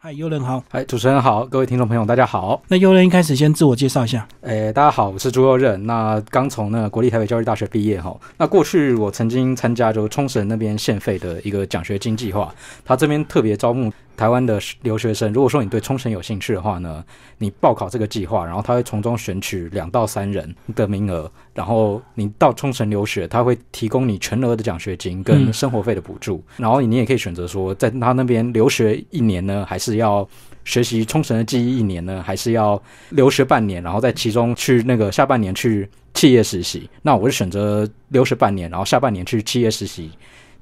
嗨，优人好。嗨，主持人好，各位听众朋友，大家好。那优人一开始先自我介绍一下。诶，大家好，我是朱佑任。那刚从那个国立台北教育大学毕业哈。那过去我曾经参加就冲绳那边县费的一个奖学金计划，他这边特别招募。台湾的留学生，如果说你对冲绳有兴趣的话呢，你报考这个计划，然后他会从中选取两到三人的名额，然后你到冲绳留学，他会提供你全额的奖学金跟生活费的补助，然后你也可以选择说，在他那边留学一年呢，还是要学习冲绳的技艺一年呢，还是要留学半年，然后在其中去那个下半年去企业实习。那我是选择留学半年，然后下半年去企业实习。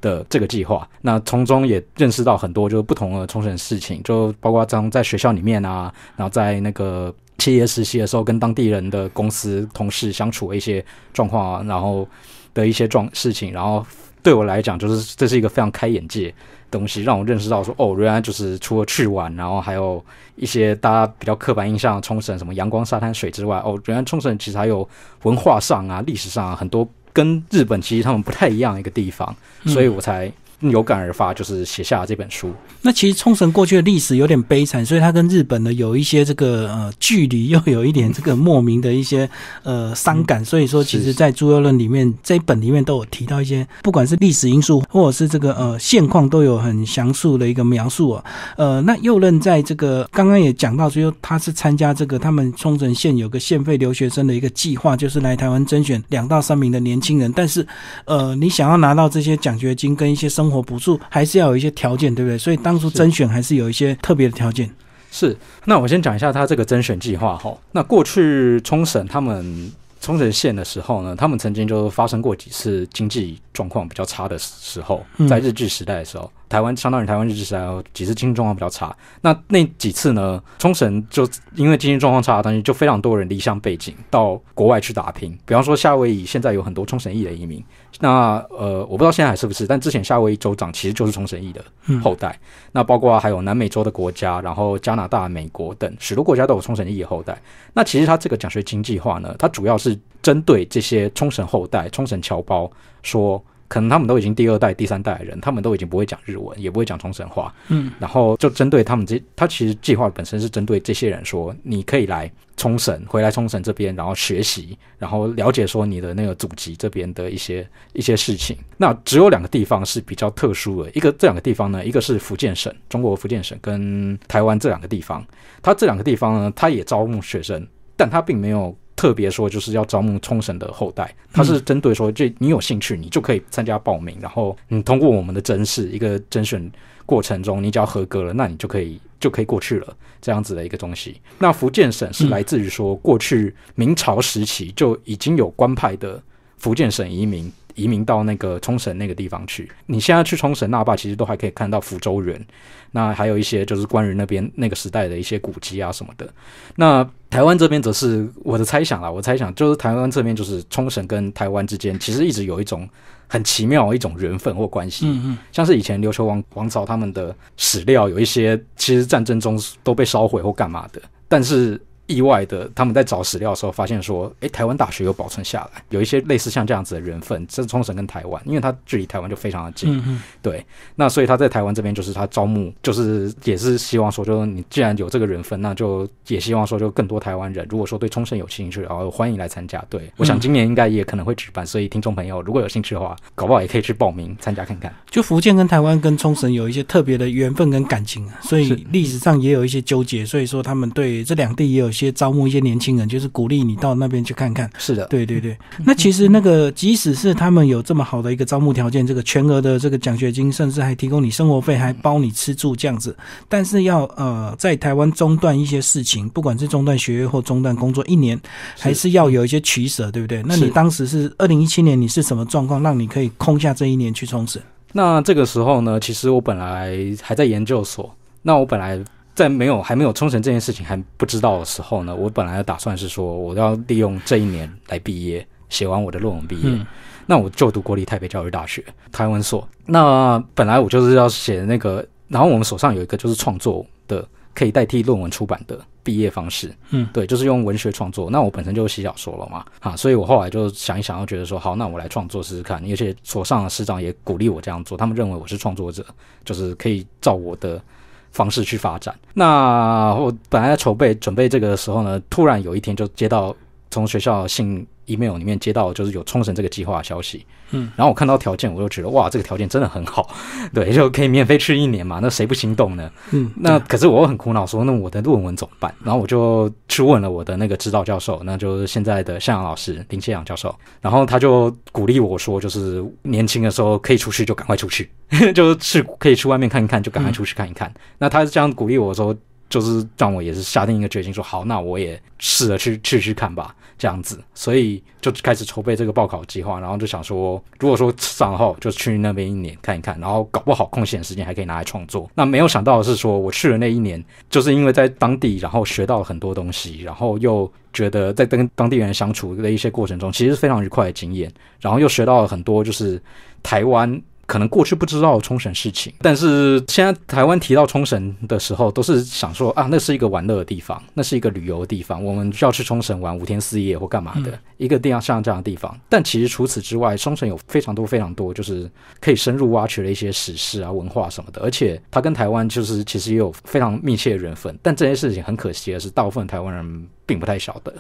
的这个计划，那从中也认识到很多就是不同的冲绳事情，就包括在在学校里面啊，然后在那个企业实习的时候，跟当地人的公司同事相处的一些状况啊，然后的一些状事情，然后对我来讲，就是这是一个非常开眼界东西，让我认识到说，哦，原来就是除了去玩，然后还有一些大家比较刻板印象冲绳什么阳光、沙滩、水之外，哦，原来冲绳其实还有文化上啊、历史上啊很多。跟日本其实他们不太一样一个地方，所以我才。有感而发，就是写下了这本书。那其实冲绳过去的历史有点悲惨，所以它跟日本呢有一些这个呃距离，又有一点这个莫名的一些呃伤感。所以说，其实，在《朱佑论》里面这一本里面都有提到一些，不管是历史因素，或者是这个呃现况，都有很详述的一个描述啊。呃，那右任在这个刚刚也讲到，说他是参加这个他们冲绳县有个县费留学生的一个计划，就是来台湾甄选两到三名的年轻人。但是，呃，你想要拿到这些奖学金跟一些生活补助还是要有一些条件，对不对？所以当初甄选还是有一些特别的条件。是，那我先讲一下他这个甄选计划哈。那过去冲绳他们冲绳县的时候呢，他们曾经就发生过几次经济状况比较差的时候，在日据时代的时候。台湾相当于台湾日治时代有几次经济状况比较差，那那几次呢，冲绳就因为经济状况差的东西，就非常多人离乡背景到国外去打拼。比方说夏威夷现在有很多冲绳裔的移民，那呃我不知道现在还是不是，但之前夏威夷州长其实就是冲绳裔的后代。那包括还有南美洲的国家，然后加拿大、美国等许多国家都有冲绳裔的后代。那其实他这个奖学金计划呢，它主要是针对这些冲绳后代、冲绳侨胞说。可能他们都已经第二代、第三代的人，他们都已经不会讲日文，也不会讲冲绳话。嗯，然后就针对他们这，他其实计划本身是针对这些人说，你可以来冲绳，回来冲绳这边，然后学习，然后了解说你的那个祖籍这边的一些一些事情。那只有两个地方是比较特殊的，一个这两个地方呢，一个是福建省，中国福建省跟台湾这两个地方，它这两个地方呢，它也招募学生，但它并没有。特别说就是要招募冲绳的后代，他是针对说，这你有兴趣，你就可以参加报名，然后你通过我们的甄试一个甄选过程中，你只要合格了，那你就可以就可以过去了，这样子的一个东西。那福建省是来自于说，过去明朝时期就已经有官派的福建省移民。移民到那个冲绳那个地方去。你现在去冲绳那霸，其实都还可以看到福州人。那还有一些就是关于那边那个时代的一些古迹啊什么的。那台湾这边则是我的猜想啦，我猜想就是台湾这边就是冲绳跟台湾之间其实一直有一种很奇妙一种缘分或关系。嗯嗯，像是以前琉球王王朝他们的史料有一些，其实战争中都被烧毁或干嘛的，但是。意外的，他们在找史料的时候发现说，诶，台湾大学有保存下来，有一些类似像这样子的缘分，这是冲绳跟台湾，因为它距离台湾就非常的近，对，那所以他在台湾这边就是他招募，就是也是希望说，就你既然有这个缘分，那就也希望说，就更多台湾人，如果说对冲绳有兴趣，然后欢迎来参加。对，我想今年应该也可能会举办，所以听众朋友如果有兴趣的话，搞不好也可以去报名参加看看。就福建跟台湾跟冲绳有一些特别的缘分跟感情，所以历史上也有一些纠结，所以说他们对这两地也有。些招募一些年轻人，就是鼓励你到那边去看看。是的，对对对。那其实那个，即使是他们有这么好的一个招募条件，这个全额的这个奖学金，甚至还提供你生活费，还包你吃住这样子。但是要呃，在台湾中断一些事情，不管是中断学业或中断工作一年，还是要有一些取舍，对不对？那你当时是二零一七年，你是什么状况，让你可以空下这一年去冲绳？那这个时候呢，其实我本来还在研究所，那我本来。在没有还没有冲绳这件事情还不知道的时候呢，我本来的打算是说，我要利用这一年来毕业，写完我的论文毕业。那我就读国立台北教育大学台湾所。那本来我就是要写那个，然后我们手上有一个就是创作的可以代替论文出版的毕业方式。嗯，对，就是用文学创作。那我本身就写小说了嘛，啊，所以我后来就想一想，又觉得说，好，那我来创作试试看。而且所上的师长也鼓励我这样做，他们认为我是创作者，就是可以照我的。方式去发展。那我本来在筹备准备这个的时候呢，突然有一天就接到从学校信 email 里面接到就是有冲绳这个计划的消息。嗯，然后我看到条件，我就觉得哇，这个条件真的很好，对，就可以免费去一年嘛，那谁不心动呢？嗯，那可是我很苦恼，说那我的论文怎么办？然后我就去问了我的那个指导教授，那就是现在的向阳老师林谢阳教授，然后他就鼓励我说，就是年轻的时候可以出去就赶快出去，就是可以去外面看一看，就赶快出去看一看。那他这样鼓励我说，就是让我也是下定一个决心，说好，那我也试着去去去看吧。这样子，所以就开始筹备这个报考计划，然后就想说，如果说上后就去那边一年看一看，然后搞不好空闲时间还可以拿来创作。那没有想到的是，说我去了那一年，就是因为在当地，然后学到了很多东西，然后又觉得在跟当地人相处的一些过程中，其实是非常愉快的经验，然后又学到了很多，就是台湾。可能过去不知道冲绳事情，但是现在台湾提到冲绳的时候，都是想说啊，那是一个玩乐的地方，那是一个旅游的地方，我们需要去冲绳玩五天四夜或干嘛的一个地方，像这样的地方。但其实除此之外，冲绳有非常多非常多，就是可以深入挖掘的一些史事啊、文化什么的，而且它跟台湾就是其实也有非常密切的缘分。但这件事情很可惜的是，大部分台湾人并不太晓得。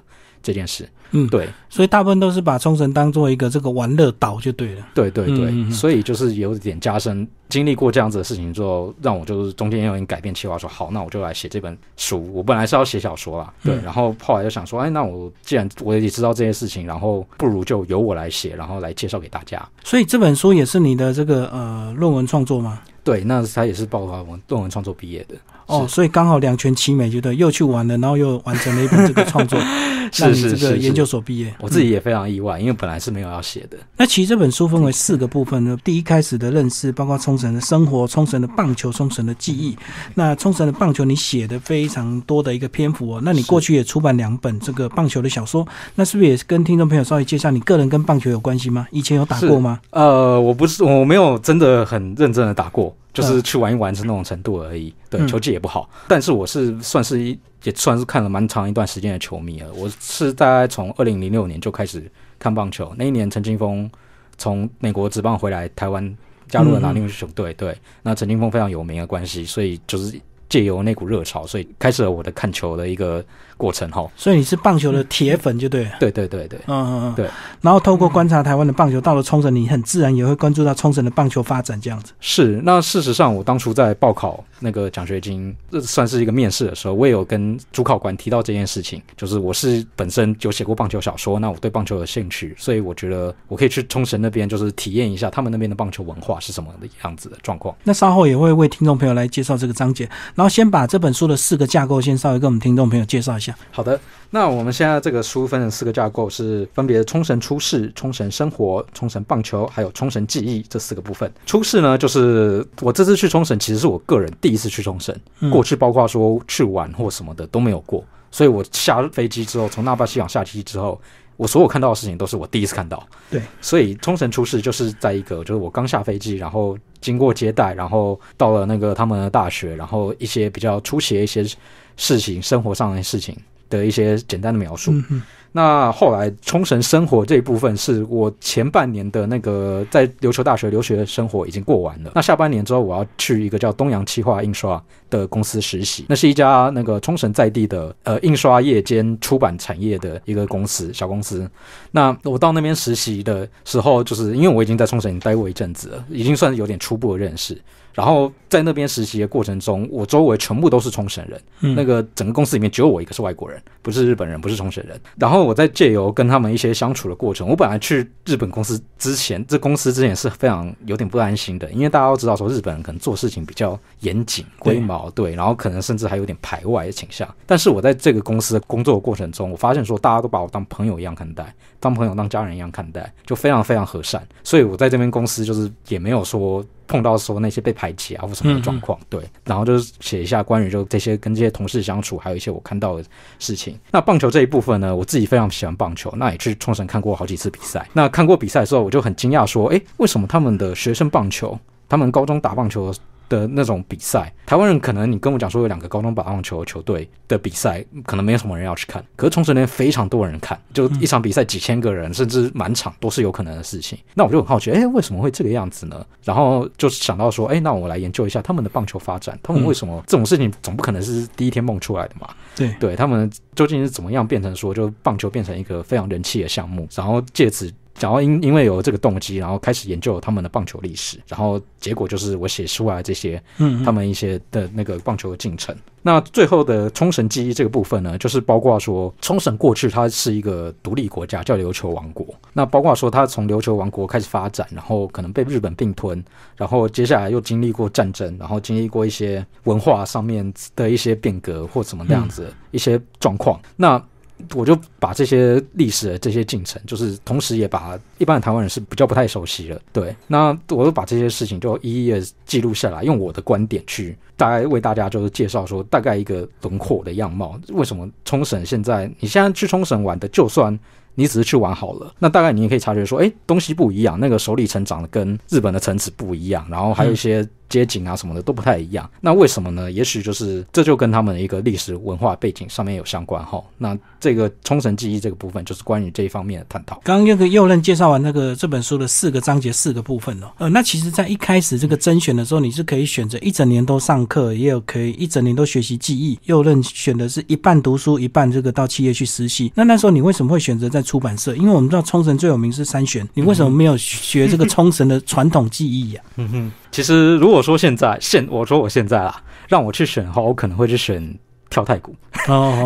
这件事，嗯，对，所以大部分都是把冲绳当做一个这个玩乐岛就对了，对对对，所以就是有点加深经历过这样子的事情之后，让我就是中间有点改变计划，说好，那我就来写这本书。我本来是要写小说啦，对，然后后来就想说，哎，那我既然我也知道这些事情，然后不如就由我来写，然后来介绍给大家。所以这本书也是你的这个呃论文创作吗？对，那他也是报我论文创作毕业的。哦，所以刚好两全其美，觉得又去玩了，然后又完成了一本这个创作，是是这个研究所毕业，我自己也非常意外，因为本来是没有要写的。那其实这本书分为四个部分呢，第一开始的认识，包括冲绳的生活、冲绳的棒球、冲绳的记忆。那冲绳的棒球你写的非常多的一个篇幅哦，那你过去也出版两本这个棒球的小说，那是不是也跟听众朋友稍微介绍你个人跟棒球有关系吗？以前有打过吗？呃，我不是，我没有真的很认真的打过。就是去玩一玩是那种程度而已，对，球技也不好。但是我是算是一也算是看了蛮长一段时间的球迷了。我是大概从二零零六年就开始看棒球，那一年陈金峰从美国职棒回来台湾，加入了拿定球队。对，那陈金峰非常有名的关系，所以就是借由那股热潮，所以开始了我的看球的一个。过程哈，所以你是棒球的铁粉就对，对对对对，嗯嗯嗯，对。然后透过观察台湾的棒球，到了冲绳，你很自然也会关注到冲绳的棒球发展这样子。是，那事实上我当初在报考那个奖学金，这算是一个面试的时候，我也有跟主考官提到这件事情，就是我是本身就写过棒球小说，那我对棒球有兴趣，所以我觉得我可以去冲绳那边，就是体验一下他们那边的棒球文化是什么的样子的状况。那稍后也会为听众朋友来介绍这个章节，然后先把这本书的四个架构先稍微跟我们听众朋友介绍一下。好的。那我们现在这个书分成四个架构，是分别冲绳出世、冲绳生活、冲绳棒球，还有冲绳记忆这四个部分。出世呢，就是我这次去冲绳，其实是我个人第一次去冲绳，过去包括说去玩或什么的都没有过，所以我下飞机之后，从那霸西港下机之后，我所有看到的事情都是我第一次看到。对，所以冲绳出世就是在一个，就是我刚下飞机，然后经过接待，然后到了那个他们的大学，然后一些比较出奇的一些事情，生活上的事情。的一些简单的描述。那后来冲绳生活这一部分是我前半年的那个在琉球大学留学生活已经过完了。那下半年之后，我要去一个叫东洋企划印刷的公司实习。那是一家那个冲绳在地的呃印刷业兼出版产业的一个公司，小公司。那我到那边实习的时候，就是因为我已经在冲绳待过一阵子了，已经算是有点初步的认识。然后在那边实习的过程中，我周围全部都是冲绳人，那个整个公司里面只有我一个是外国人，不是日本人，不是冲绳人。然后我在借由跟他们一些相处的过程，我本来去日本公司之前，这公司之前是非常有点不安心的，因为大家都知道说日本人可能做事情比较严谨、龟毛，对，然后可能甚至还有点排外的倾向。但是我在这个公司工作的过程中，我发现说大家都把我当朋友一样看待，当朋友、当家人一样看待，就非常非常和善。所以我在这边公司就是也没有说。碰到说那些被排挤啊或什么的状况，对，然后就是写一下关于就这些跟这些同事相处，还有一些我看到的事情。那棒球这一部分呢，我自己非常喜欢棒球，那也去冲绳看过好几次比赛。那看过比赛的时候，我就很惊讶说，诶，为什么他们的学生棒球，他们高中打棒球的那种比赛，台湾人可能你跟我讲说有两个高中打棒球球队的比赛，可能没有什么人要去看。可是冲绳那边非常多人看，就一场比赛几千个人，甚至满场都是有可能的事情。那我就很好奇，哎，为什么会这个样子呢？然后就想到说，哎，那我来研究一下他们的棒球发展，他们为什么这种事情总不可能是第一天梦出来的嘛？对，对他们究竟是怎么样变成说，就棒球变成一个非常人气的项目，然后借此。然后因因为有这个动机，然后开始研究他们的棒球历史，然后结果就是我写出来这些，嗯，他们一些的那个棒球的进程。那最后的冲绳记忆这个部分呢，就是包括说冲绳过去它是一个独立国家，叫琉球王国。那包括说它从琉球王国开始发展，然后可能被日本并吞，然后接下来又经历过战争，然后经历过一些文化上面的一些变革或怎么那样子一些状况。那我就把这些历史的这些进程，就是同时也把一般的台湾人是比较不太熟悉了。对，那我就把这些事情就一一的记录下来，用我的观点去大概为大家就是介绍说大概一个轮廓的样貌。为什么冲绳现在你现在去冲绳玩的，就算你只是去玩好了，那大概你也可以察觉说，哎，东西不一样，那个首里城长得跟日本的城池不一样，然后还有一些。街景啊什么的都不太一样，那为什么呢？也许就是这就跟他们的一个历史文化背景上面有相关哈。那这个冲绳记忆这个部分就是关于这一方面的探讨。刚刚那个右任介绍完那个这本书的四个章节四个部分哦，呃，那其实在一开始这个甄选的时候，你是可以选择一整年都上课，也有可以一整年都学习记忆。右任选的是一半读书，一半这个到企业去实习。那那时候你为什么会选择在出版社？因为我们知道冲绳最有名是三弦，你为什么没有学这个冲绳的传统技艺呀？嗯哼。其实，如果说现在现我说我现在啦，让我去选的话，我可能会去选跳太鼓，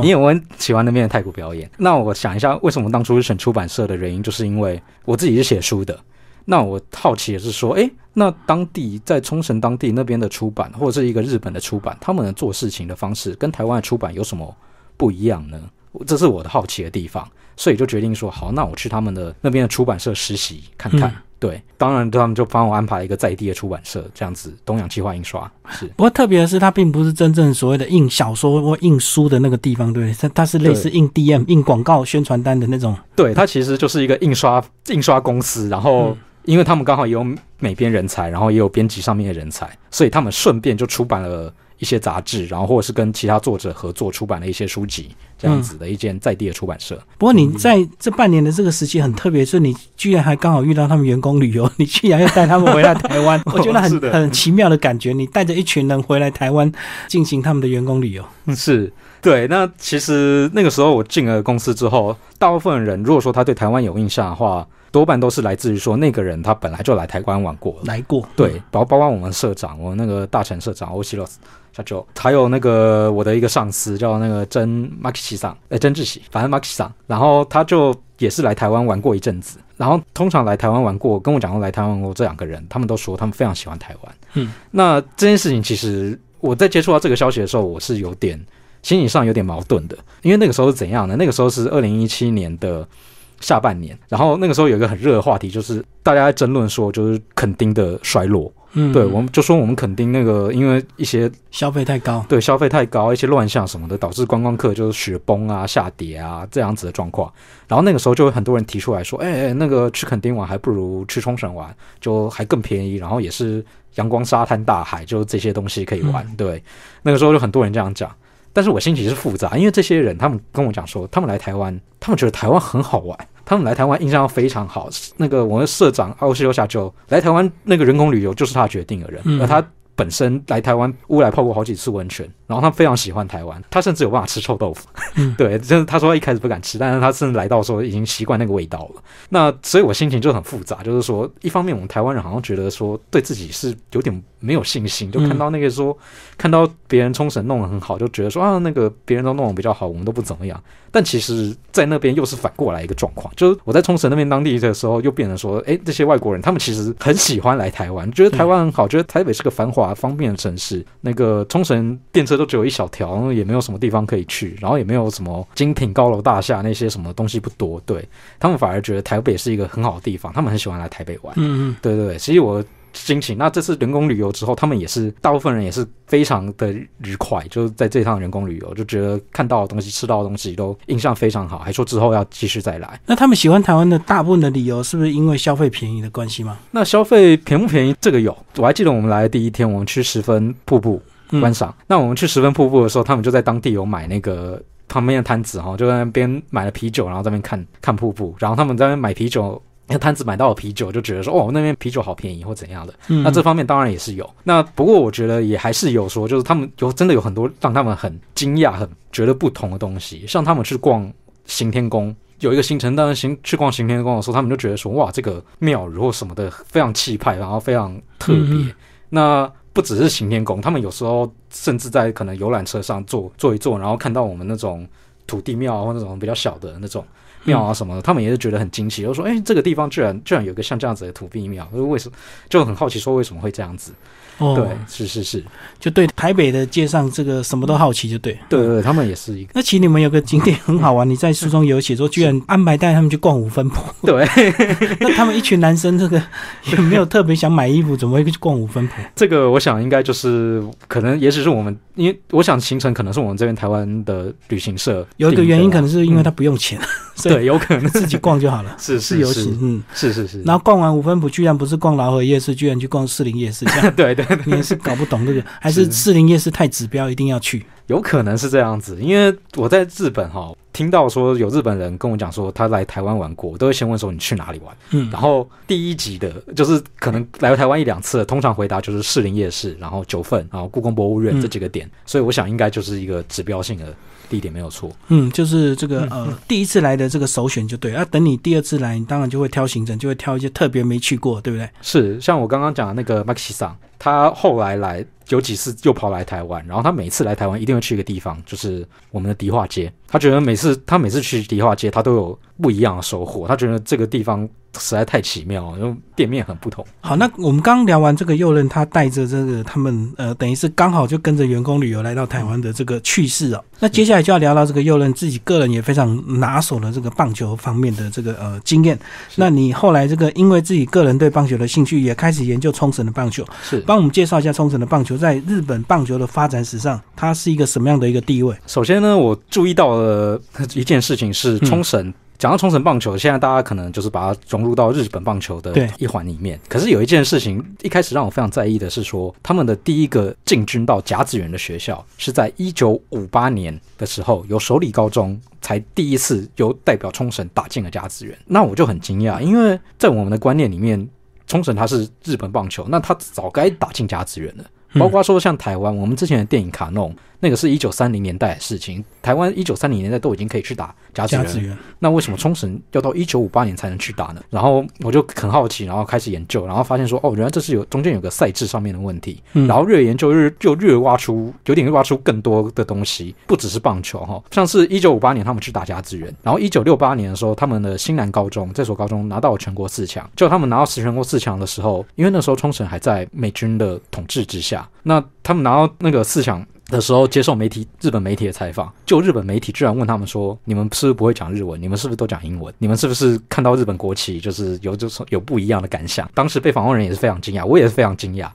因为我很喜欢那边的太鼓表演。那我想一下，为什么当初是选出版社的原因，就是因为我自己是写书的。那我好奇也是说，诶，那当地在冲绳当地那边的出版，或者是一个日本的出版，他们做事情的方式跟台湾的出版有什么不一样呢？这是我的好奇的地方，所以就决定说，好，那我去他们的那边的出版社实习看看。对，当然他们就帮我安排了一个在地的出版社，这样子东洋计划印刷是。不过特别的是，它并不是真正所谓的印小说或印书的那个地方，对，它它是类似印 DM、印广告宣传单的那种。对，它其实就是一个印刷印刷公司，然后因为他们刚好也有美编人才，然后也有编辑上面的人才，所以他们顺便就出版了。一些杂志，然后或者是跟其他作者合作出版了一些书籍，这样子的一间在地的出版社。不过你在这半年的这个时期很特别，是你居然还刚好遇到他们员工旅游，你居然又带他们回来台湾，我觉得很很奇妙的感觉。你带着一群人回来台湾进行他们的员工旅游，是对。那其实那个时候我进了公司之后，大部分人如果说他对台湾有印象的话。多半都是来自于说那个人他本来就来台湾玩过，来过，对，包包括我们社长，我那个大成社长欧西洛斯小九，还有那个我的一个上司叫那个真马克西桑，哎，真志喜，反正马克西桑，然后他就也是来台湾玩过一阵子，然后通常来台湾玩过，跟我讲过来台湾玩过这两个人，他们都说他们非常喜欢台湾，嗯，那这件事情其实我在接触到这个消息的时候，我是有点心理上有点矛盾的，因为那个时候是怎样呢？那个时候是二零一七年的。下半年，然后那个时候有一个很热的话题，就是大家在争论说，就是垦丁的衰落。嗯，对，我们就说我们垦丁那个，因为一些消费太高，对，消费太高，一些乱象什么的，导致观光客就是雪崩啊、下跌啊这样子的状况。然后那个时候就有很多人提出来说，哎，那个去垦丁玩还不如去冲绳玩，就还更便宜，然后也是阳光、沙滩、大海，就这些东西可以玩。对，那个时候就很多人这样讲。但是我心情是复杂，因为这些人他们跟我讲说，他们来台湾，他们觉得台湾很好玩，他们来台湾印象非常好。那个我们社长奥西留下就来台湾，那个人工旅游就是他决定的人，而他。本身来台湾乌来泡过好几次温泉，然后他非常喜欢台湾，他甚至有办法吃臭豆腐。对，就是他说他一开始不敢吃，但是他甚至来到时候已经习惯那个味道了。那所以我心情就很复杂，就是说一方面我们台湾人好像觉得说对自己是有点没有信心，就看到那个说看到别人冲绳弄得很好，就觉得说啊那个别人都弄得比较好，我们都不怎么样。但其实，在那边又是反过来一个状况，就是我在冲绳那边当地的时候，又变成说，哎，这些外国人他们其实很喜欢来台湾，觉得台湾很好，觉得台北是个繁华方便的城市。那个冲绳电车都只有一小条，也没有什么地方可以去，然后也没有什么精品高楼大厦，那些什么东西不多。对他们反而觉得台北是一个很好的地方，他们很喜欢来台北玩。嗯嗯，对对对。其实我心情。那这次人工旅游之后，他们也是大部分人也是非常的愉快，就是在这趟人工旅游就觉得看到的东西、吃到的东西都印象非常好，还说之后要继续再来。那他们喜欢台湾的大部分的理由，是不是因为消费便宜的关系吗？那消费便不便宜？这个有，我还记得我们来的第一天，我们去十分瀑布观赏。那我们去十分瀑布的时候，他们就在当地有买那个。旁边的摊子哈，就在那边买了啤酒，然后在那边看看瀑布。然后他们在那边买啤酒，那摊子买到了啤酒，就觉得说哦，那边啤酒好便宜或怎样的。那这方面当然也是有。那不过我觉得也还是有说，就是他们有真的有很多让他们很惊讶、很觉得不同的东西。像他们去逛行天宫，有一个行程，当然行去逛行天宫的时候，他们就觉得说哇，这个庙宇或什么的非常气派，然后非常特别。那不只是行天宫，他们有时候甚至在可能游览车上坐坐一坐，然后看到我们那种土地庙或那种比较小的那种庙啊什么的，他们也是觉得很惊奇，就说：“哎，这个地方居然居然有个像这样子的土地庙，为什么？”就很好奇说为什么会这样子。对，是是是，就对台北的街上这个什么都好奇，就对。对对，他们也是一个。那其实你们有个景点很好玩，你在书中有写说，居然安排带他们去逛五分铺。对，那他们一群男生，这个也没有特别想买衣服，怎么会去逛五分铺？这个我想应该就是可能，也许是我们，因为我想行程可能是我们这边台湾的旅行社有一个原因，可能是因为他不用钱，对，有可能自己逛就好了，是是游行，嗯，是是是。然后逛完五分铺，居然不是逛劳合夜市，居然去逛士林夜市，这样对对。你也是搞不懂这个，还是士林夜市太指标，一定要去？有可能是这样子，因为我在日本哈，听到说有日本人跟我讲说他来台湾玩过，我都会先问说你去哪里玩。嗯，然后第一集的就是可能来台湾一两次，通常回答就是士林夜市，然后九份，然后故宫博物院这几个点，所以我想应该就是一个指标性的。地点没有错，嗯，就是这个呃，第一次来的这个首选就对，啊，等你第二次来，你当然就会挑行程，就会挑一些特别没去过，对不对？是，像我刚刚讲的那个 Maxi 桑，他后来来有几次又跑来台湾，然后他每次来台湾一定会去一个地方，就是我们的迪化街，他觉得每次他每次去迪化街，他都有不一样的收获，他觉得这个地方。实在太奇妙了，因为店面很不同。好，那我们刚聊完这个右任，他带着这个他们呃，等于是刚好就跟着员工旅游来到台湾的这个趣事哦。那接下来就要聊到这个右任自己个人也非常拿手的这个棒球方面的这个呃经验。那你后来这个因为自己个人对棒球的兴趣，也开始研究冲绳的棒球。是，帮我们介绍一下冲绳的棒球在日本棒球的发展史上，它是一个什么样的一个地位？首先呢，我注意到了一件事情是冲绳。讲到冲绳棒球，现在大家可能就是把它融入到日本棒球的一环里面。可是有一件事情，一开始让我非常在意的是说，他们的第一个进军到甲子园的学校是在一九五八年的时候，由首里高中才第一次由代表冲绳打进了甲子园。那我就很惊讶，因为在我们的观念里面，冲绳它是日本棒球，那它早该打进甲子园了。包括说像台湾，我们之前的电影卡弄。那个是一九三零年代的事情，台湾一九三零年代都已经可以去打甲子园，那为什么冲绳要到一九五八年才能去打呢？然后我就很好奇，然后开始研究，然后发现说，哦，原来这是有中间有个赛制上面的问题。然后越研究越就越挖出有点挖出更多的东西，不只是棒球哈，像是一九五八年他们去打甲子园，然后一九六八年的时候，他们的新南高中这所高中拿到了全国四强，就他们拿到全国四强的时候，因为那时候冲绳还在美军的统治之那他们拿到那个四强。的时候接受媒体日本媒体的采访，就日本媒体居然问他们说：“你们是不是不会讲日文？你们是不是都讲英文？你们是不是看到日本国旗就是有就是有不一样的感想？”当时被访问人也是非常惊讶，我也是非常惊讶。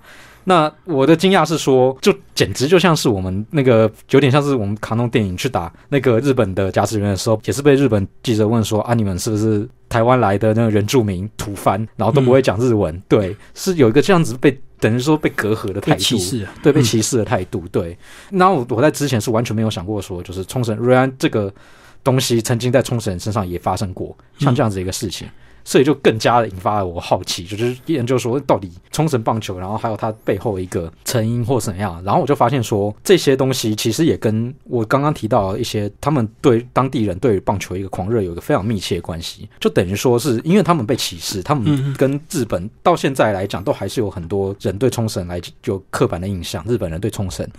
那我的惊讶是说，就简直就像是我们那个有点像是我们卡通电影去打那个日本的驾驶员的时候，也是被日本记者问说：“啊，你们是不是台湾来的那个原住民土番，然后都不会讲日文？”对，是有一个这样子被。等于说被隔阂的态度，对被歧视的态度，对。那我我在之前是完全没有想过说，就是冲绳瑞安这个东西曾经在冲绳人身上也发生过像这样子一个事情。所以就更加的引发了我好奇，就是研究说到底冲绳棒球，然后还有它背后一个成因或怎样。然后我就发现说，这些东西其实也跟我刚刚提到一些他们对当地人对棒球一个狂热有一个非常密切的关系。就等于说是因为他们被歧视，他们跟日本到现在来讲都还是有很多人对冲绳来有刻板的印象。日本人对冲绳，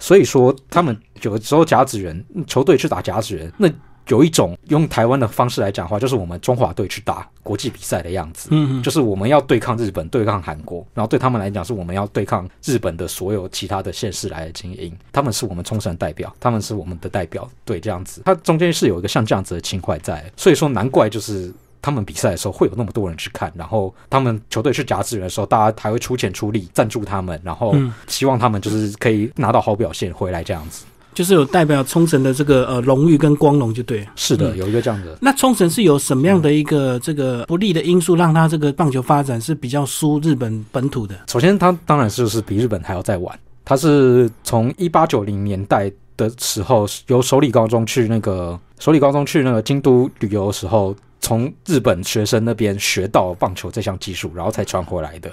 所以说他们有的时候甲子园球队去打甲子园那。有一种用台湾的方式来讲话，就是我们中华队去打国际比赛的样子，嗯，就是我们要对抗日本，对抗韩国，然后对他们来讲，是我们要对抗日本的所有其他的县市来的精英，他们是我们冲绳代表，他们是我们的代表，对，这样子，它中间是有一个像这样子的情怀在，所以说难怪就是他们比赛的时候会有那么多人去看，然后他们球队去夹资源的时候，大家还会出钱出力赞助他们，然后希望他们就是可以拿到好表现回来这样子。就是有代表冲绳的这个呃荣誉跟光荣，就对。是的，有一个这样的。那冲绳是有什么样的一个这个不利的因素，让他这个棒球发展是比较输日本本土的？首先，他当然就是比日本还要再晚。他是从一八九零年代的时候，由首里高中去那个首里高中去那个京都旅游的时候，从日本学生那边学到棒球这项技术，然后才传回来的。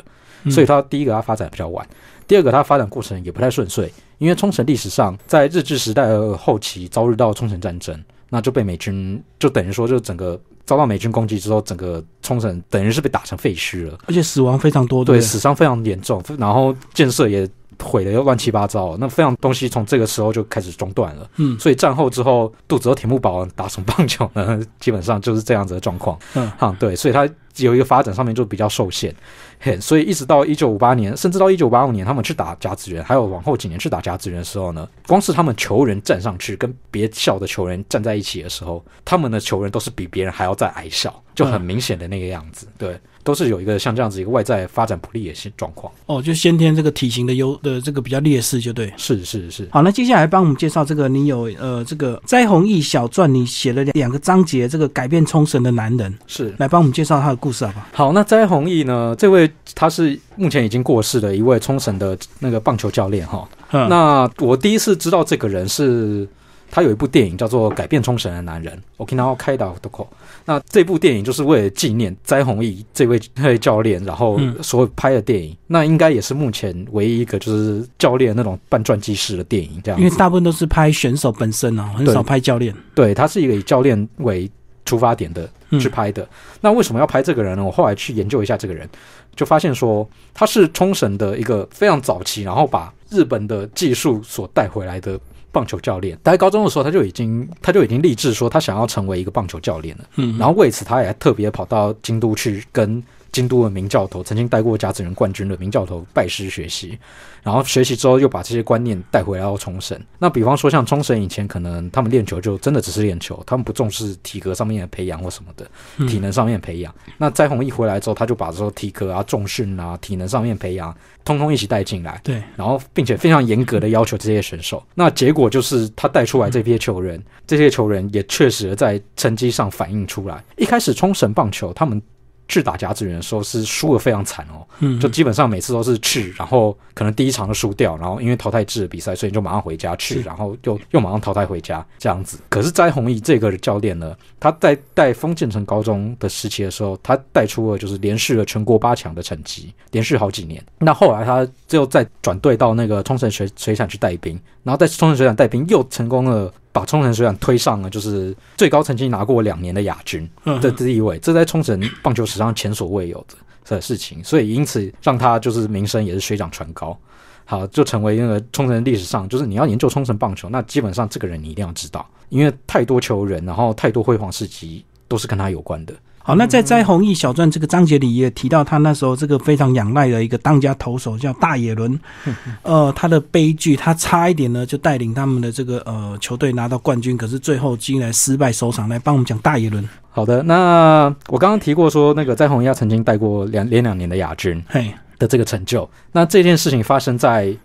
所以，他第一个他发展比较晚，第二个它发展过程也不太顺遂。因为冲绳历史上在日治时代后期遭遇到冲绳战争，那就被美军就等于说就整个遭到美军攻击之后，整个冲绳等于是被打成废墟了，而且死亡非常多，对，死伤非常严重，然后建设也毁的又乱七八糟，那非常东西从这个时候就开始中断了。嗯，所以战后之后肚子都填不饱，打什么棒球呢？基本上就是这样子的状况。嗯，哈，对，所以他有一个发展上面就比较受限。嘿，所以一直到一九五八年，甚至到一九八五年，他们去打甲子园，还有往后几年去打甲子园的时候呢，光是他们球员站上去跟别校的球员站在一起的时候，他们的球员都是比别人还要再矮小，就很明显的那个样子。对，都是有一个像这样子一个外在发展不利的现状况。哦，就先天这个体型的优的这个比较劣势，就对。是是是。好，那接下来帮我们介绍这个，你有呃这个斋弘义小传，你写了两两个章节，这个改变冲绳的男人是来帮我们介绍他的故事好不好？好，那斋弘义呢，这位他是。目前已经过世的一位冲绳的那个棒球教练哈，那我第一次知道这个人是他有一部电影叫做《改变冲绳的男人》，Okinawa k a i d a Doko。那这部电影就是为了纪念斋弘毅这位教练，然后所拍的电影。那应该也是目前唯一一个就是教练那种半传记式的电影，这样。因为大部分都是拍选手本身哦，很少拍教练。对他是一个以教练为出发点的去拍的。那为什么要拍这个人呢？我后来去研究一下这个人。就发现说他是冲绳的一个非常早期，然后把日本的技术所带回来的棒球教练。在高中的时候，他就已经他就已经立志说他想要成为一个棒球教练了。嗯，然后为此他也特别跑到京都去跟。京都的名教头，曾经带过甲子园冠军的名教头拜师学习，然后学习之后又把这些观念带回来到冲绳。那比方说像冲绳以前可能他们练球就真的只是练球，他们不重视体格上面的培养或什么的，体能上面培养。那斋红一回来之后，他就把说体格啊、重训啊、体能上面培养，通通一起带进来。对，然后并且非常严格的要求这些选手。那结果就是他带出来这批球员，这些球员也确实在成绩上反映出来。一开始冲绳棒球他们。去打甲子园的时候是输的非常惨哦，就基本上每次都是去，然后可能第一场就输掉，然后因为淘汰制的比赛，所以就马上回家去，然后又又马上淘汰回家这样子。可是斋弘义这个教练呢，他在带丰建城高中的时期的时候，他带出了就是连续了全国八强的成绩，连续好几年。那后来他就再转队到那个冲绳水水产去带兵，然后在冲绳水产带兵又成功了。把冲绳水产推上了，就是最高成绩拿过两年的亚军的第一位，这在冲绳棒球史上前所未有的的事情，所以因此让他就是名声也是水涨船高，好就成为那个冲绳历史上，就是你要研究冲绳棒球，那基本上这个人你一定要知道，因为太多球员，然后太多辉煌事迹都是跟他有关的。好，那在《斋弘义小传》这个章节里也提到，他那时候这个非常仰赖的一个当家投手叫大野伦，呃，他的悲剧，他差一点呢就带领他们的这个呃球队拿到冠军，可是最后竟然失败收场。来帮我们讲大野伦。好的，那我刚刚提过说，那个在弘义曾经带过两连两年的亚军，嘿的这个成就。那这件事情发生在。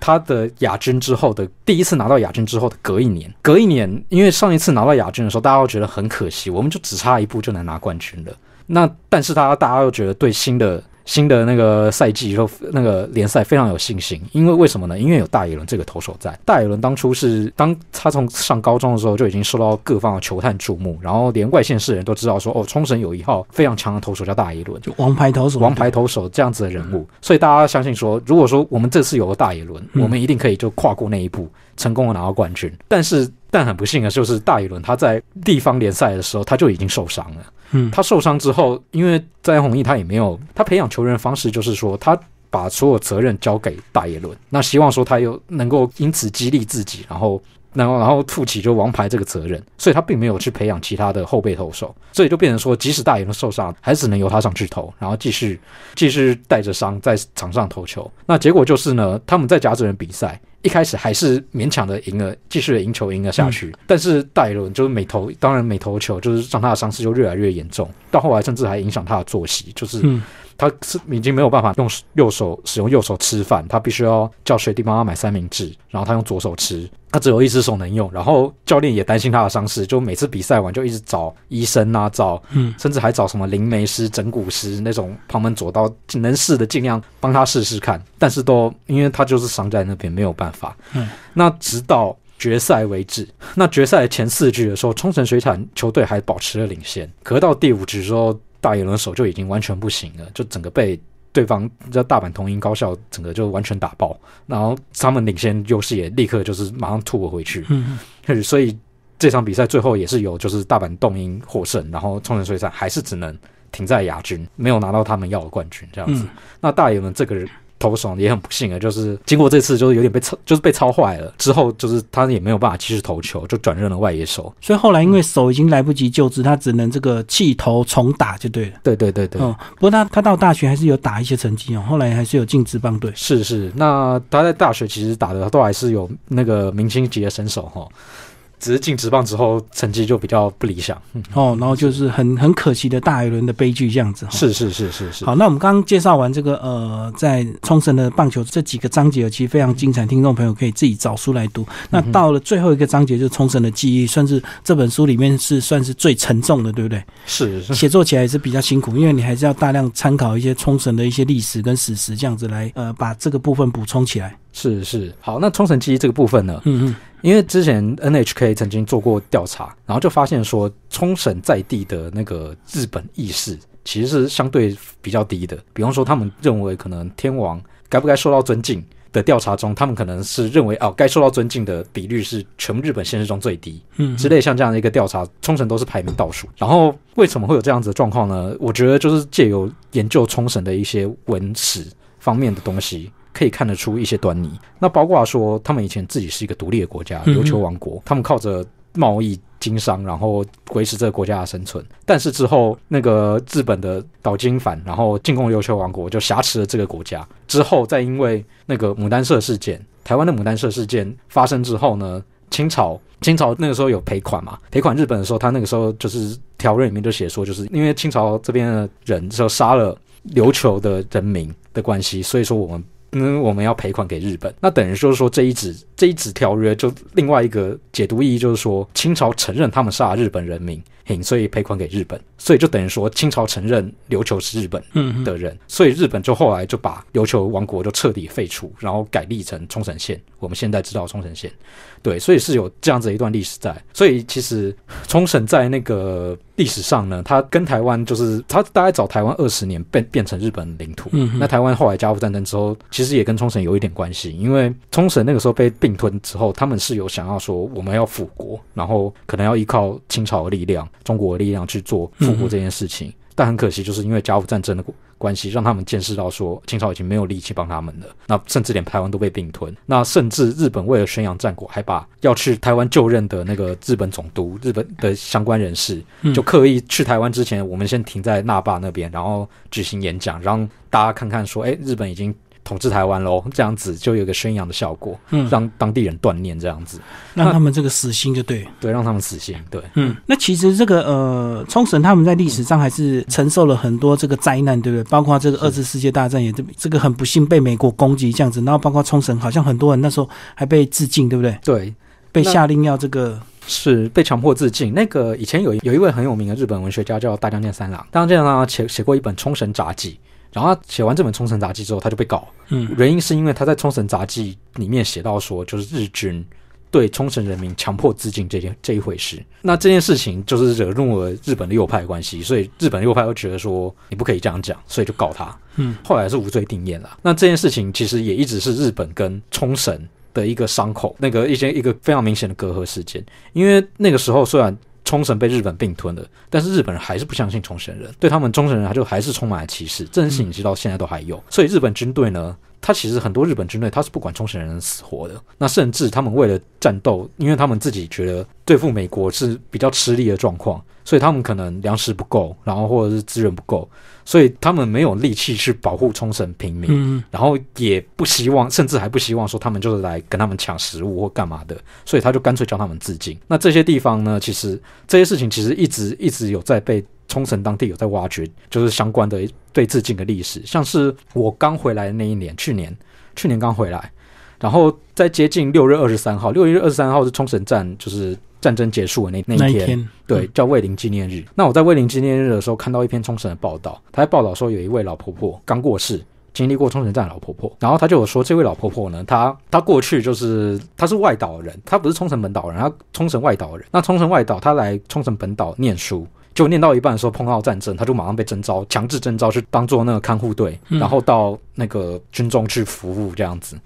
他的亚军之后的第一次拿到亚军之后的隔一年，隔一年，因为上一次拿到亚军的时候，大家都觉得很可惜，我们就只差一步就能拿冠军了。那但是他大家又觉得对新的。新的那个赛季后，那个联赛非常有信心，因为为什么呢？因为有大野伦这个投手在。大野伦当初是当他从上高中的时候就已经受到各方的球探注目，然后连外县市人都知道说，哦，冲绳有一号非常强的投手叫大野伦，就王牌投手，王牌投手这样子的人物。所以大家相信说，如果说我们这次有了大野伦，我们一定可以就跨过那一步，成功的拿到冠军。但是，但很不幸的就是大野伦他在地方联赛的时候他就已经受伤了。嗯，他受伤之后，因为在弘毅他也没有，他培养球员的方式就是说，他把所有责任交给大野伦，那希望说他又能够因此激励自己，然后，然后，然后负起就王牌这个责任，所以他并没有去培养其他的后备投手，所以就变成说，即使大野伦受伤，还是只能由他上去投，然后继续继续带着伤在场上投球。那结果就是呢，他们在甲子园比赛。一开始还是勉强的赢了，继续的赢球赢了下去。但是戴伦就是每投，当然每投球就是让他的伤势就越来越严重，到后来甚至还影响他的作息，就是。他是已经没有办法用右手使用右手吃饭，他必须要叫学弟帮他买三明治，然后他用左手吃，他只有一只手能用。然后教练也担心他的伤势，就每次比赛完就一直找医生啊，找，甚至还找什么灵媒师、整骨师那种旁门左道，能试的尽量帮他试试看。但是都因为他就是伤在那边，没有办法。嗯，那直到决赛为止，那决赛前四局的时候，冲绳水产球队还保持了领先，可是到第五局之后。大野轮手就已经完全不行了，就整个被对方在大阪桐鹰高校整个就完全打爆，然后他们领先优势也立刻就是马上吐了回去。嗯，所以这场比赛最后也是有就是大阪桐鹰获胜，然后冲绳水产还是只能停在亚军，没有拿到他们要的冠军这样子。那大野伦这个人。投手也很不幸啊，就是经过这次就是有点被操，就是被操坏了。之后就是他也没有办法继续投球，就转任了外野手。所以后来因为手已经来不及救治，他只能这个弃投重打就对了。对对对对。哦，不过他他到大学还是有打一些成绩哦，后来还是有进职棒队。是是，那他在大学其实打的都还是有那个明星级的身手哈。只是进职棒之后，成绩就比较不理想。嗯哦，然后就是很很可惜的大一轮的悲剧这样子。是是是是是。好，那我们刚刚介绍完这个呃，在冲绳的棒球这几个章节，其实非常精彩，听众朋友可以自己找书来读。那到了最后一个章节，就是冲绳的记忆，算是这本书里面是算是最沉重的，对不对？是。写作起来也是比较辛苦，因为你还是要大量参考一些冲绳的一些历史跟史实，这样子来呃把这个部分补充起来。是是。好，那冲绳记忆这个部分呢？嗯嗯。因为之前 NHK 曾经做过调查，然后就发现说，冲绳在地的那个日本意识其实是相对比较低的。比方说，他们认为可能天王该不该受到尊敬的调查中，他们可能是认为哦，该受到尊敬的比率是全日本现实中最低，嗯，之类像这样的一个调查，冲绳都是排名倒数。然后为什么会有这样子的状况呢？我觉得就是借由研究冲绳的一些文史方面的东西。可以看得出一些端倪。那包括说，他们以前自己是一个独立的国家，琉球王国，他们靠着贸易经商，然后维持这个国家的生存。但是之后，那个日本的岛津藩，然后进攻琉球王国，就挟持了这个国家。之后，再因为那个牡丹社事件，台湾的牡丹社事件发生之后呢，清朝清朝那个时候有赔款嘛？赔款日本的时候，他那个时候就是条约里面就写说，就是因为清朝这边的人就杀了琉球的人民的关系，所以说我们。嗯，我们要赔款给日本，那等于就是说这一纸这一纸条约就另外一个解读意义就是说清朝承认他们杀了日本人民，所以赔款给日本，所以就等于说清朝承认琉球是日本的人，所以日本就后来就把琉球王国就彻底废除，然后改立成冲绳县，我们现在知道冲绳县。对，所以是有这样子一段历史在。所以其实冲绳在那个历史上呢，它跟台湾就是它大概早台湾二十年变变成日本领土。嗯，那台湾后来甲午战争之后，其实也跟冲绳有一点关系，因为冲绳那个时候被并吞之后，他们是有想要说我们要复国，然后可能要依靠清朝的力量、中国的力量去做复国这件事情。但很可惜，就是因为甲午战争的关系，让他们见识到说清朝已经没有力气帮他们了。那甚至连台湾都被并吞。那甚至日本为了宣扬战果，还把要去台湾就任的那个日本总督、日本的相关人士，就刻意去台湾之前，我们先停在那霸那边，然后举行演讲，让大家看看说，哎，日本已经。统治台湾喽，这样子就有个宣扬的效果，嗯，让当地人锻炼这样子，让他们这个死心就对，对，让他们死心，对，嗯，那其实这个呃，冲绳他们在历史上还是承受了很多这个灾难，对不对？包括这个二次世界大战也这这个很不幸被美国攻击这样子，然后包括冲绳好像很多人那时候还被致敬，对不对？对，被下令要这个是被强迫自尽。那个以前有有一位很有名的日本文学家叫大江健三郎，大江健三郎写写过一本《冲绳杂记》。然后他写完这本《冲绳杂记》之后，他就被告。嗯，原因是因为他在《冲绳杂记》里面写到说，就是日军对冲绳人民强迫自尽这件这一回事。那这件事情就是惹怒了日本的右派关系，所以日本右派又觉得说你不可以这样讲，所以就告他。嗯，后来是无罪定谳了。那这件事情其实也一直是日本跟冲绳的一个伤口，那个一些一个非常明显的隔阂事件。因为那个时候虽然。冲绳被日本并吞了，但是日本人还是不相信冲绳人，对他们冲绳人他就还是充满了歧视，这件事情直到现在都还有。所以日本军队呢，他其实很多日本军队他是不管冲绳人死活的，那甚至他们为了战斗，因为他们自己觉得对付美国是比较吃力的状况，所以他们可能粮食不够，然后或者是资源不够，所以他们没有力气去保护冲绳平民，嗯，然后也不希望，甚至还不希望说他们就是来跟他们抢食物或干嘛的，所以他就干脆叫他们自尽。那这些地方呢，其实这些事情其实一直一直有在被冲绳当地有在挖掘，就是相关的对致敬的历史。像是我刚回来的那一年，去年去年刚回来，然后在接近六月二十三号，六月二十三号是冲绳站，就是战争结束的那那一天。对，叫慰灵纪念日。那我在慰灵纪念日的时候，看到一篇冲绳的报道，他在报道说有一位老婆婆刚过世，经历过冲绳战的老婆婆，然后他就有说，这位老婆婆呢，她她过去就是她是外岛人，她不是冲绳本岛人，她冲绳外岛人。那冲绳外岛，她来冲绳本岛念书。就念到一半的时候碰到战争，她就马上被征召，强制征召去当做那个看护队，嗯然后到那个军中去服务这样子。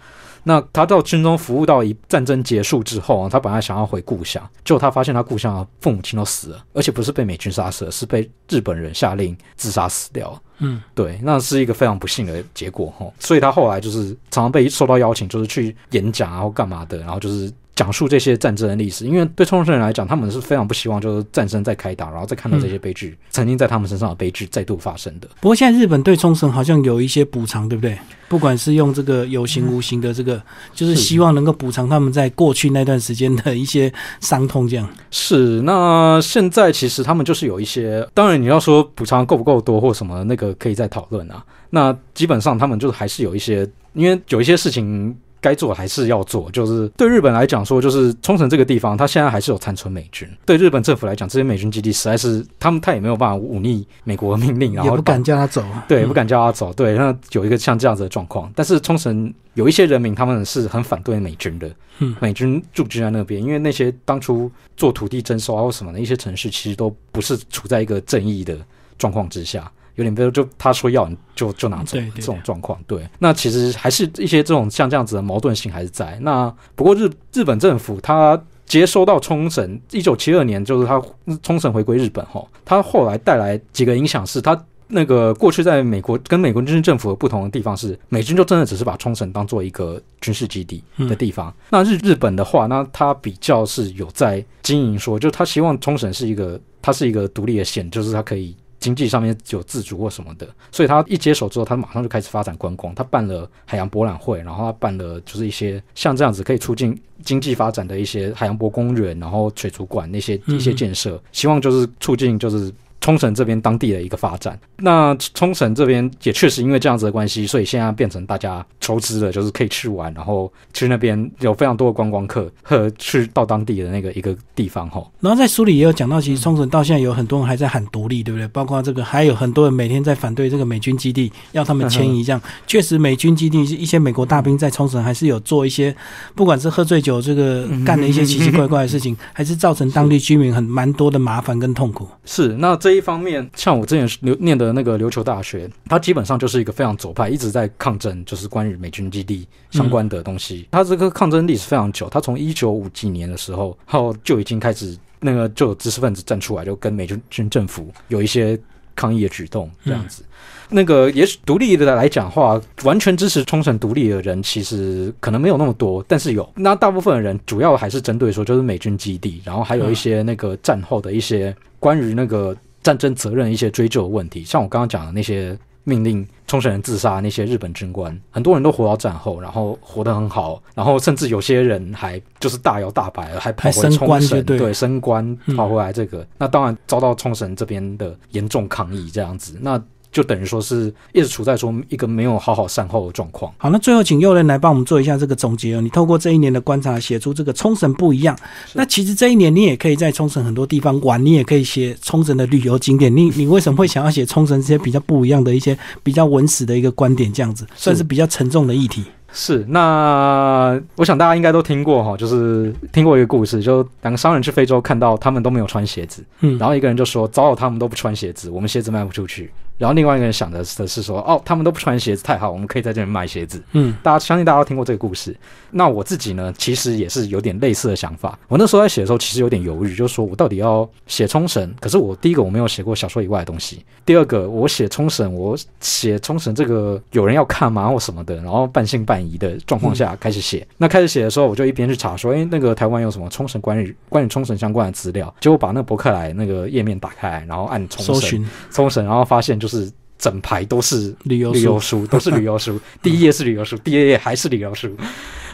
那他到军中服务到一战争结束之后啊，他本来想要回故乡，结果他发现他故乡的父母亲都死了，而且不是被美军杀死了，是被日本人下令自杀死掉了。嗯，对，那是一个非常不幸的结果哈。所以他后来就是常常被受到邀请，就是去演讲啊或干嘛的，然后就是讲述这些战争的历史。因为对冲绳人来讲，他们是非常不希望就是战争再开打，然后再看到这些悲剧、曾经在他们身上的悲剧再度发生的。不过现在日本对冲绳好像有一些补偿，对不对？不管是用这个有形无形的这个，就是是希望能够补偿他们在过去那段时间的一些伤痛，这样。是，那现在其实他们就是有一些，当然你要说补偿够不够多或什么，那个可以再讨论啊。那基本上他们就还是有一些，因为有一些事情该做还是要做。就是对日本来讲说，就是冲绳这个地方，它现在还是有残存美军。对日本政府来讲，这些美军基地实在是他们他也没有办法忤逆美国的命令，然后也不敢叫他走。对，嗯不敢叫他走。对，那有一个像这样子的状况，但是冲绳有一些人民他们是很反对美军的，嗯美军驻军在那边，因为那些当初做土地征收啊或什么的一些城市，其实都不是处在一个正义的状况之下。有点被就他说要你就就拿走这种状况，对，那其实还是一些这种像这样子的矛盾性还是在。那不过日日本政府他接收到冲绳，一九七二年就是他冲绳回归日本后，他后来带来几个影响是他。那个过去在美国跟美国军事政府的不同的地方是，美军就真的只是把冲绳当做一个军事基地的地方。那日日本的话，那他比较是有在经营说，就他希望冲绳是一个，它是一个独立的县，就是它可以经济上面有自主或什么的。所以他一接手之后，他马上就开始发展观光，他办了海洋博览会，然后他办了就是一些像这样子可以促进经济发展的一些海洋博公园，然后水族馆那些一些建设，希望就是促进就是。冲绳这边当地的一个发展，那冲绳这边也确实因为这样子的关系，所以现在变成大家求知的，就是可以去玩，然后去那边有非常多的观光客和去到当地的那个一个地方吼。然后在书里也有讲到，其实冲绳到现在有很多人还在喊独立，对不对？包括这个，还有很多人每天在反对这个美军基地，要他们迁移。这样，确实美军基地一些美国大兵在冲绳还是有做一些，不管是喝醉酒这个干的一些奇奇怪怪的事情，还是造成当地居民很蛮多的麻烦跟痛苦。是，那这一方面，像我之前留念的那个琉球大学，它基本上就是一个非常左派，一直在抗争，就是关于美军基地相关的东西。它这个抗争历史非常久，它从一九五几年的时候，后就已经开始那个就有知识分子站出来，就跟美军军政府有一些抗议的举动，这样子。那个也许独立的来讲话，完全支持冲绳独立的人，其实可能没有那么多，但是有。那大部分的人主要还是针对说，就是美军基地，然后还有一些那个战后的一些关于那个战争责任一些追究的问题，像我刚刚讲的那些命令冲绳人自杀那些日本军官，很多人都活到战后，然后活得很好，然后甚至有些人还就是大摇大摆的，还跑回冲绳，对对，升官嗯。跑回来这个，那当然遭到冲绳这边的严重抗议，这样子，那就等于说是一直处在说一个没有好好善后的状况。好，那最后请佑人来帮我们做一下这个总结哦。你透过这一年的观察，写出这个冲绳不一样。那其实这一年你也可以在冲绳很多地方玩，你也可以写冲绳的旅游景点。你你为什么会想要写冲绳这些比较不一样的一些比较文史的一个观点？这样子算是比较沉重的议题。是，那我想大家应该都听过哈，就是听过一个故事，就两个商人去非洲看到他们都没有穿鞋子，嗯，然后一个人就说：“糟了，他们都不穿鞋子，我们鞋子卖不出去。”然后另外一个人想的的是说，哦，他们都不穿鞋子，太好，我们可以在这里卖鞋子。嗯，大家相信大家都听过这个故事。那我自己呢，其实也是有点类似的想法。我那时候在写的时候，其实有点犹豫，就是说我到底要写冲绳，可是我第一个我没有写过小说以外的东西，第二个我写冲绳，我写冲绳这个有人要看吗或什么的，然后半信半疑的状况下开始写。那开始写的时候，我就一边去查说，哎，那个台湾有什么冲绳关于关于冲绳相关的资料，结果把那个博客来那个页面打开，然后按冲绳寻冲绳，然后发现就是整排都是旅游旅游书，都是旅游书。第一页是旅游书，第二页还是旅游书，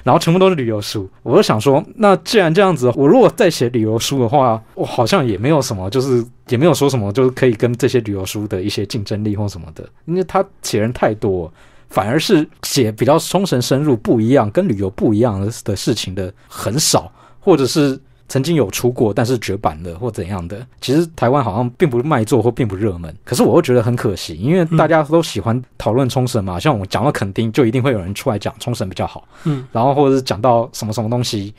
然后全部都是旅游书。我就想说，那既然这样子，我如果再写旅游书的话，我好像也没有什么，就是也没有说什么，就是可以跟这些旅游书的一些竞争力或什么的，因为他写人太多。反而是写比较冲绳深入不一样，跟旅游不一样的的事情的很少，或者是曾经有出过，但是绝版了或怎样的。其实台湾好像并不卖座或并不热门，可是我又觉得很可惜，因为大家都喜欢讨论冲绳嘛，像我讲到垦丁，就一定会有人出来讲冲绳比较好，嗯，然后或者是讲到什么什么东西。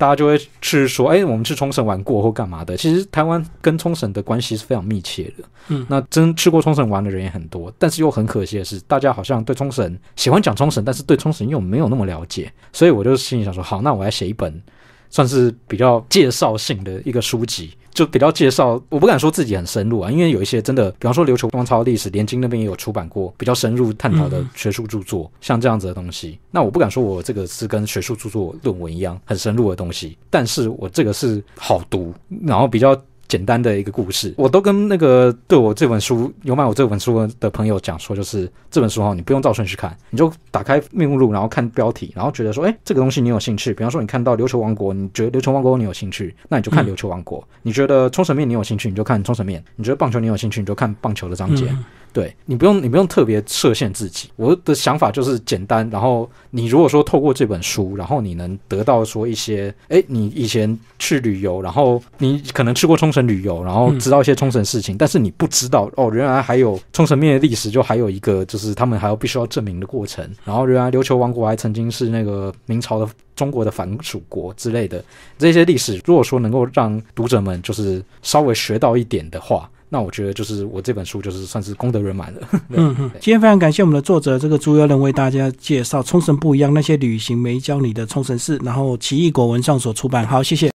大家就会去说，哎，我们去冲绳玩过或干嘛的。其实台湾跟冲绳的关系是非常密切的。嗯那真去过冲绳玩的人也很多，但是又很可惜的是，大家好像对冲绳喜欢讲冲绳，但是对冲绳又没有那么了解。所以我就心里想说，好，那我来写一本算是比较介绍性的一个书籍，就比较介绍。我不敢说自己很深入啊，因为有一些真的，比方说琉球王朝历史，连经那边也有出版过比较深入探讨的学术著作，像这样子的东西。那我不敢说我这个是跟学术著作论文一样很深入的东西，但是我这个是好读，然后比较。简单的一个故事，我都跟那个对我这本书有买我这本书的朋友讲说，就是这本书哈，你不用照顺序看，你就打开目录，然后看标题，然后觉得说，哎，这个东西你有兴趣。比方说，你看到琉球王国，你觉得琉球王国你有兴趣，那你就看琉球王国；你觉得冲绳面你有兴趣，你就看冲绳面；你觉得棒球你有兴趣，你就看棒球的章节。嗯对你不用，你不用特别设限自己。我的想法就是简单，然后你如果说透过这本书，然后你能得到说一些，哎，你以前去旅游，然后你可能去过冲绳旅游，然后知道一些冲绳事情，但是你不知道哦，原来还有冲绳面的历史，就还有一个就是他们还要必须要证明的过程。然后原来琉球王国还曾经是那个明朝的中国的藩属国之类的这些历史，如果说能够让读者们就是稍微学到一点的话。那我觉得就是我这本书就是算是功德圆满了。嗯嗯，今天非常感谢我们的作者这个朱耀仁为大家介绍冲绳不一样那些旅行没教你的冲绳事，然后奇异果文上所出版。好，谢谢。